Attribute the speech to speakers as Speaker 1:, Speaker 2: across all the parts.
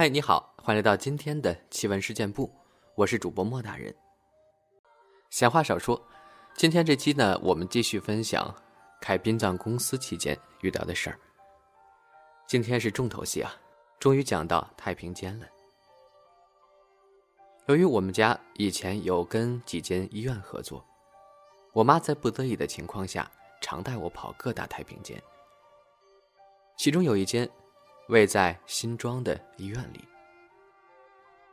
Speaker 1: 嗨，你好，欢迎来到今天的奇闻事件部，我是主播莫大人。闲话少说，今天这期呢，我们继续分享开殡葬公司期间遇到的事儿。今天是重头戏啊，终于讲到太平间了。由于我们家以前有跟几间医院合作，我妈在不得已的情况下，常带我跑各大太平间。其中有一间。位在新庄的医院里，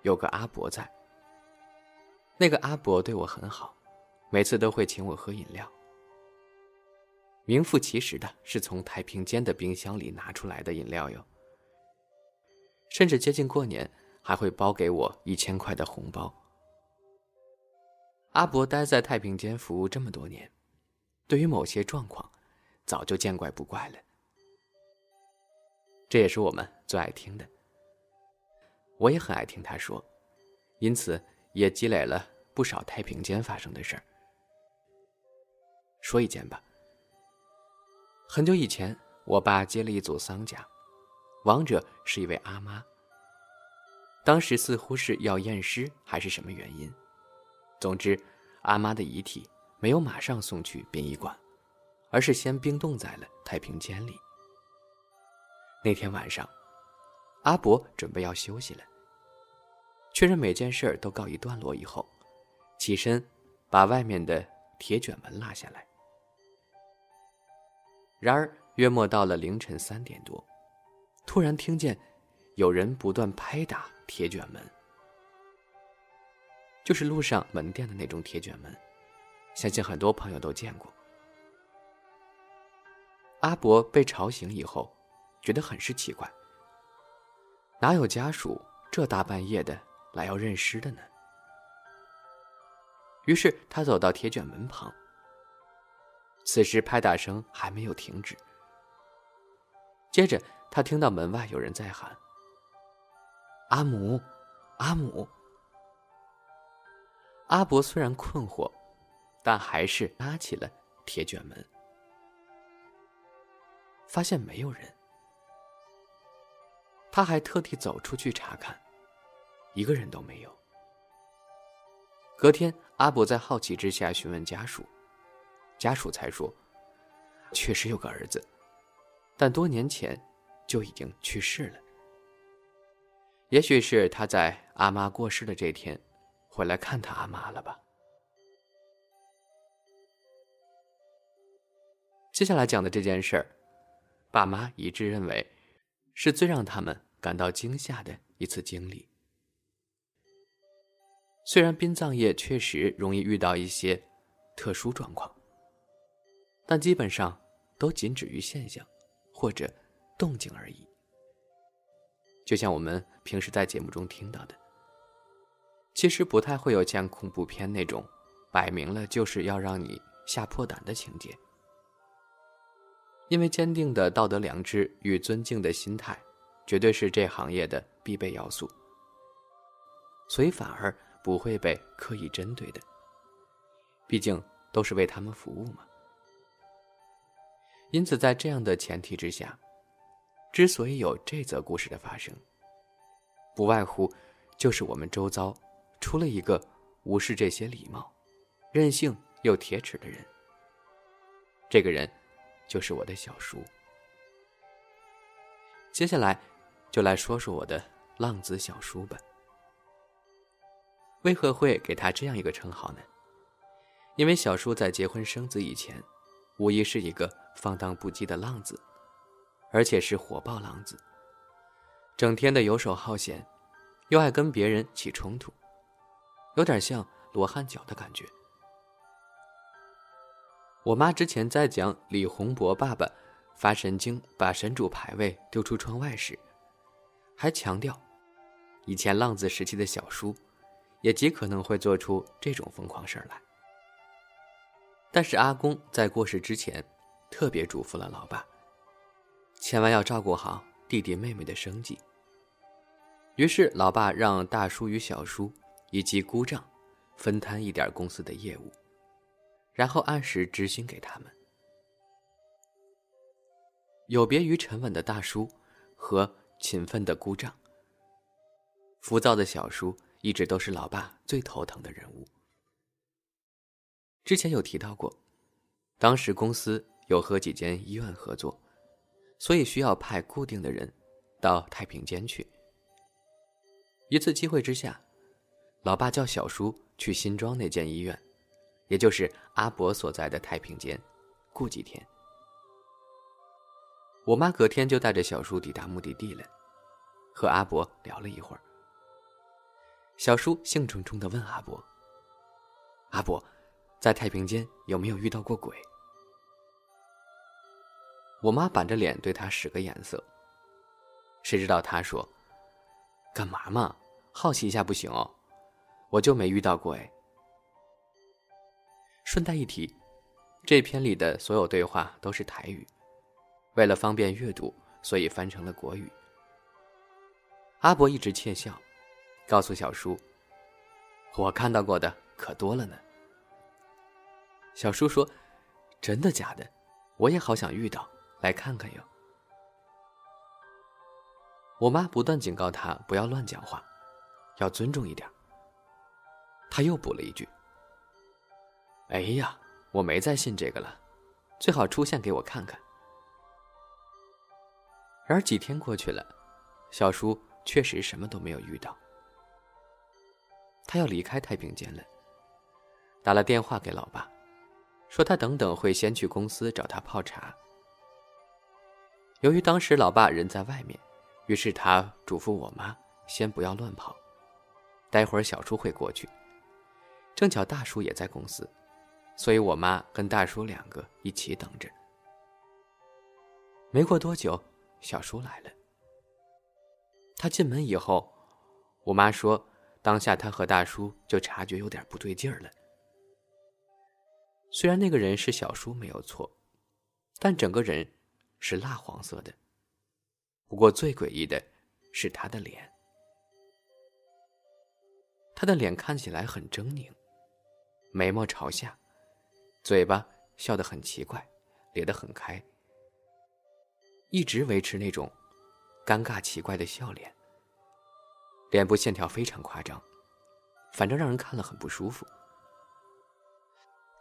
Speaker 1: 有个阿伯在。那个阿伯对我很好，每次都会请我喝饮料。名副其实的是从太平间的冰箱里拿出来的饮料哟。甚至接近过年，还会包给我一千块的红包。阿伯待在太平间服务这么多年，对于某些状况，早就见怪不怪了。这也是我们最爱听的，我也很爱听他说，因此也积累了不少太平间发生的事儿。说一件吧。很久以前，我爸接了一组丧家，亡者是一位阿妈。当时似乎是要验尸还是什么原因，总之，阿妈的遗体没有马上送去殡仪馆，而是先冰冻在了太平间里。那天晚上，阿伯准备要休息了。确认每件事都告一段落以后，起身把外面的铁卷门拉下来。然而，约莫到了凌晨三点多，突然听见有人不断拍打铁卷门，就是路上门店的那种铁卷门，相信很多朋友都见过。阿伯被吵醒以后。觉得很是奇怪，哪有家属这大半夜的来要认尸的呢？于是他走到铁卷门旁。此时拍打声还没有停止。接着他听到门外有人在喊：“阿母，阿母。”阿伯虽然困惑，但还是拉起了铁卷门，发现没有人。他还特地走出去查看，一个人都没有。隔天，阿伯在好奇之下询问家属，家属才说，确实有个儿子，但多年前就已经去世了。也许是他在阿妈过世的这天，回来看他阿妈了吧。接下来讲的这件事儿，爸妈一致认为，是最让他们。感到惊吓的一次经历。虽然殡葬业确实容易遇到一些特殊状况，但基本上都仅止于现象或者动静而已。就像我们平时在节目中听到的，其实不太会有像恐怖片那种摆明了就是要让你吓破胆的情节，因为坚定的道德良知与尊敬的心态。绝对是这行业的必备要素，所以反而不会被刻意针对的。毕竟都是为他们服务嘛。因此，在这样的前提之下，之所以有这则故事的发生，不外乎就是我们周遭出了一个无视这些礼貌、任性又铁齿的人。这个人，就是我的小叔。接下来。就来说说我的浪子小叔吧。为何会给他这样一个称号呢？因为小叔在结婚生子以前，无疑是一个放荡不羁的浪子，而且是火爆浪子，整天的游手好闲，又爱跟别人起冲突，有点像罗汉脚的感觉。我妈之前在讲李洪博爸爸发神经把神主牌位丢出窗外时。还强调，以前浪子时期的小叔，也极可能会做出这种疯狂事儿来。但是阿公在过世之前，特别嘱咐了老爸，千万要照顾好弟弟妹妹的生计。于是老爸让大叔与小叔以及姑丈，分摊一点公司的业务，然后按时执行给他们。有别于沉稳的大叔和。勤奋的姑丈，浮躁的小叔一直都是老爸最头疼的人物。之前有提到过，当时公司有和几间医院合作，所以需要派固定的人到太平间去。一次机会之下，老爸叫小叔去新庄那间医院，也就是阿伯所在的太平间，过几天。我妈隔天就带着小叔抵达目的地了，和阿伯聊了一会儿。小叔兴冲冲的问阿伯：“阿伯，在太平间有没有遇到过鬼？”我妈板着脸对他使个眼色。谁知道他说：“干嘛嘛，好奇一下不行哦，我就没遇到过哎。”顺带一提，这篇里的所有对话都是台语。为了方便阅读，所以翻成了国语。阿伯一直窃笑，告诉小叔：“我看到过的可多了呢。”小叔说：“真的假的？我也好想遇到，来看看哟。”我妈不断警告他不要乱讲话，要尊重一点。他又补了一句：“哎呀，我没再信这个了，最好出现给我看看。”然而几天过去了，小叔确实什么都没有遇到。他要离开太平间了，打了电话给老爸，说他等等会先去公司找他泡茶。由于当时老爸人在外面，于是他嘱咐我妈先不要乱跑，待会儿小叔会过去。正巧大叔也在公司，所以我妈跟大叔两个一起等着。没过多久。小叔来了。他进门以后，我妈说：“当下他和大叔就察觉有点不对劲儿了。虽然那个人是小叔没有错，但整个人是蜡黄色的。不过最诡异的是他的脸，他的脸看起来很狰狞，眉毛朝下，嘴巴笑得很奇怪，咧得很开。”一直维持那种尴尬奇怪的笑脸，脸部线条非常夸张，反正让人看了很不舒服。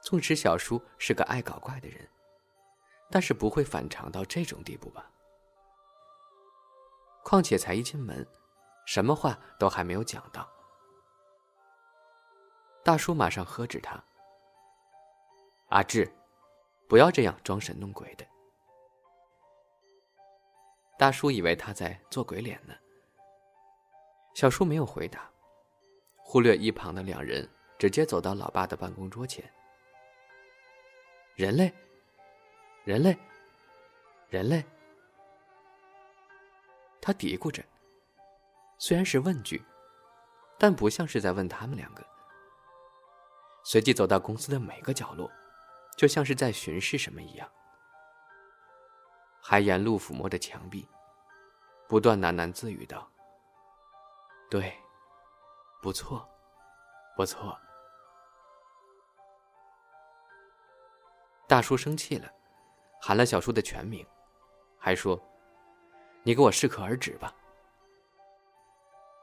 Speaker 1: 纵使小叔是个爱搞怪的人，但是不会反常到这种地步吧？况且才一进门，什么话都还没有讲到，大叔马上喝止他：“阿志，不要这样装神弄鬼的。”大叔以为他在做鬼脸呢。小叔没有回答，忽略一旁的两人，直接走到老爸的办公桌前。人类，人类，人类。他嘀咕着，虽然是问句，但不像是在问他们两个。随即走到公司的每个角落，就像是在巡视什么一样。还沿路抚摸着墙壁，不断喃喃自语道：“对，不错，不错。”大叔生气了，喊了小叔的全名，还说：“你给我适可而止吧。”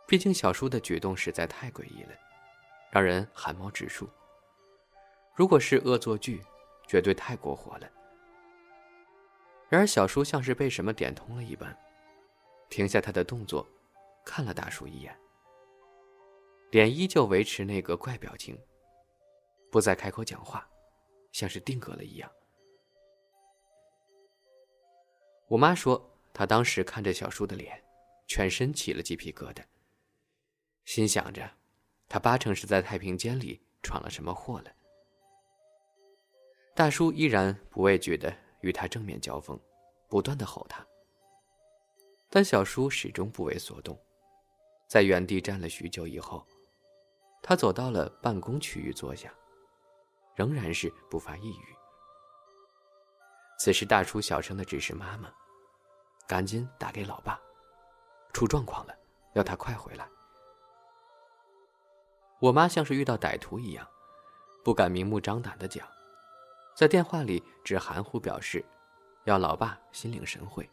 Speaker 1: 毕竟小叔的举动实在太诡异了，让人寒毛直竖。如果是恶作剧，绝对太过火了。然而，小叔像是被什么点通了一般，停下他的动作，看了大叔一眼，脸依旧维持那个怪表情，不再开口讲话，像是定格了一样。我妈说，她当时看着小叔的脸，全身起了鸡皮疙瘩，心想着，他八成是在太平间里闯了什么祸了。大叔依然不畏惧的。与他正面交锋，不断的吼他。但小叔始终不为所动，在原地站了许久以后，他走到了办公区域坐下，仍然是不发一语。此时大叔小声的指示妈妈：“赶紧打给老爸，出状况了，要他快回来。”我妈像是遇到歹徒一样，不敢明目张胆的讲。在电话里只含糊表示，要老爸心领神会。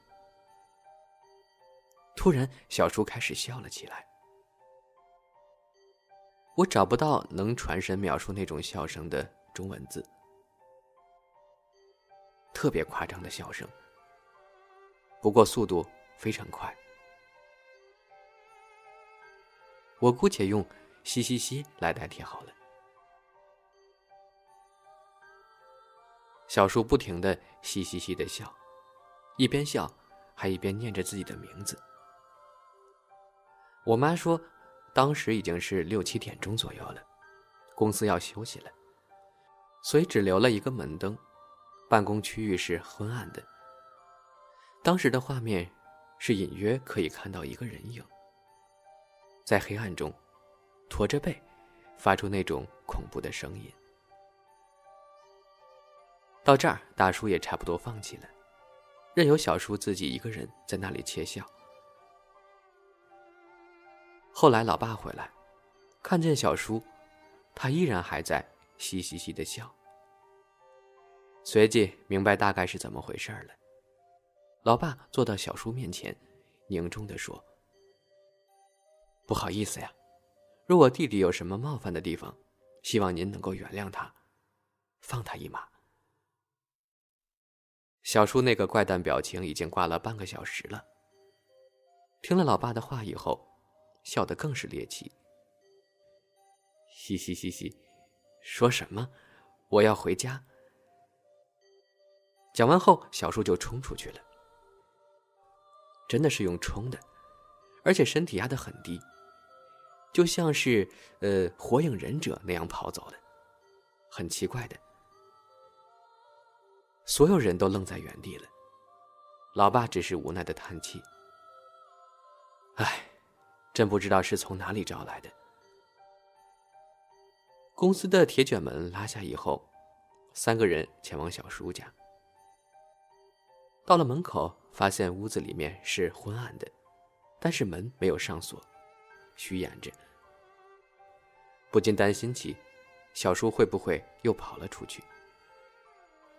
Speaker 1: 突然，小叔开始笑了起来，我找不到能传神描述那种笑声的中文字，特别夸张的笑声。不过速度非常快，我姑且用“嘻嘻嘻”来代替好了。小叔不停的嘻嘻嘻的笑，一边笑，还一边念着自己的名字。我妈说，当时已经是六七点钟左右了，公司要休息了，所以只留了一个门灯，办公区域是昏暗的。当时的画面是隐约可以看到一个人影，在黑暗中驼着背，发出那种恐怖的声音。到这儿，大叔也差不多放弃了，任由小叔自己一个人在那里窃笑。后来，老爸回来，看见小叔，他依然还在嘻嘻嘻的笑。随即明白大概是怎么回事了。老爸坐到小叔面前，凝重的说：“不好意思呀，若我弟弟有什么冒犯的地方，希望您能够原谅他，放他一马。”小叔那个怪诞表情已经挂了半个小时了。听了老爸的话以后，笑得更是猎奇。嘻 嘻嘻嘻，说什么？我要回家。讲完后，小叔就冲出去了。真的是用冲的，而且身体压得很低，就像是呃火影忍者那样跑走的，很奇怪的。所有人都愣在原地了，老爸只是无奈的叹气：“唉，真不知道是从哪里招来的。”公司的铁卷门拉下以后，三个人前往小叔家。到了门口。发现屋子里面是昏暗的，但是门没有上锁，虚掩着，不禁担心起小叔会不会又跑了出去。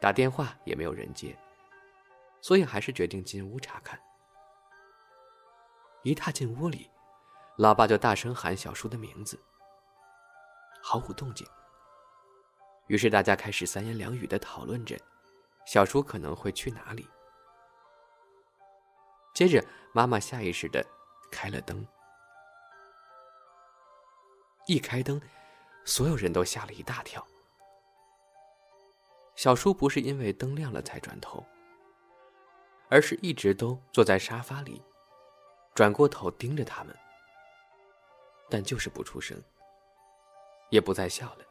Speaker 1: 打电话也没有人接，所以还是决定进屋查看。一踏进屋里，老爸就大声喊小叔的名字，毫无动静。于是大家开始三言两语的讨论着，小叔可能会去哪里。接着，妈妈下意识的开了灯。一开灯，所有人都吓了一大跳。小叔不是因为灯亮了才转头，而是一直都坐在沙发里，转过头盯着他们，但就是不出声，也不再笑了。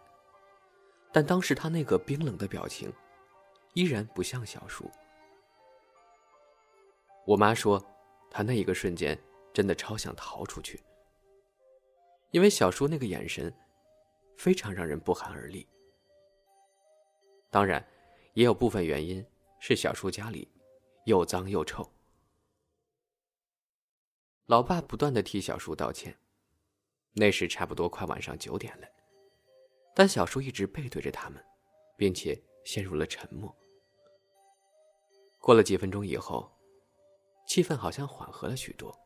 Speaker 1: 但当时他那个冰冷的表情，依然不像小叔。我妈说，她那一个瞬间真的超想逃出去，因为小叔那个眼神，非常让人不寒而栗。当然，也有部分原因是小叔家里又脏又臭。老爸不断的替小叔道歉，那时差不多快晚上九点了，但小叔一直背对着他们，并且陷入了沉默。过了几分钟以后。气氛好像缓和了许多。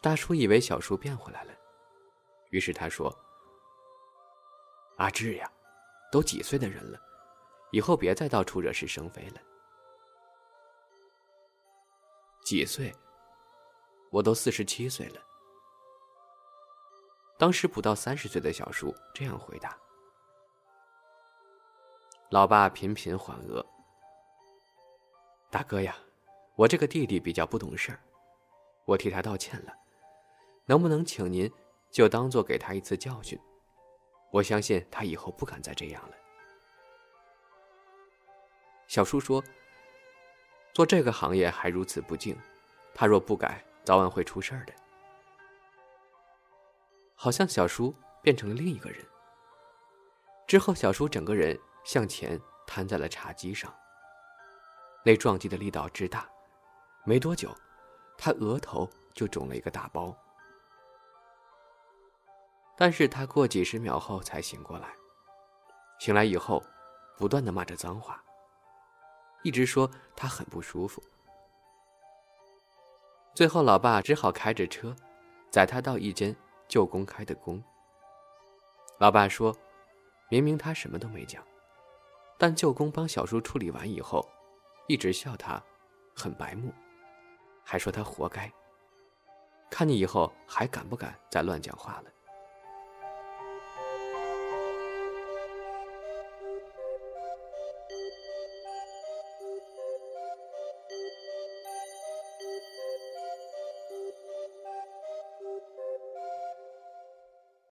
Speaker 1: 大叔以为小叔变回来了，于是他说：“阿志呀，都几岁的人了，以后别再到处惹是生非了。”几岁？我都四十七岁了。当时不到三十岁的小叔这样回答。老爸频频缓额：“大哥呀。”我这个弟弟比较不懂事儿，我替他道歉了，能不能请您就当做给他一次教训？我相信他以后不敢再这样了。小叔说：“做这个行业还如此不敬，他若不改，早晚会出事儿的。”好像小叔变成了另一个人。之后，小叔整个人向前瘫在了茶几上，那撞击的力道之大。没多久，他额头就肿了一个大包。但是他过几十秒后才醒过来，醒来以后，不断的骂着脏话，一直说他很不舒服。最后，老爸只好开着车，载他到一间旧公开的工老爸说：“明明他什么都没讲，但舅公帮小叔处理完以后，一直笑他很白目，还说他活该。看你以后还敢不敢再乱讲话了。”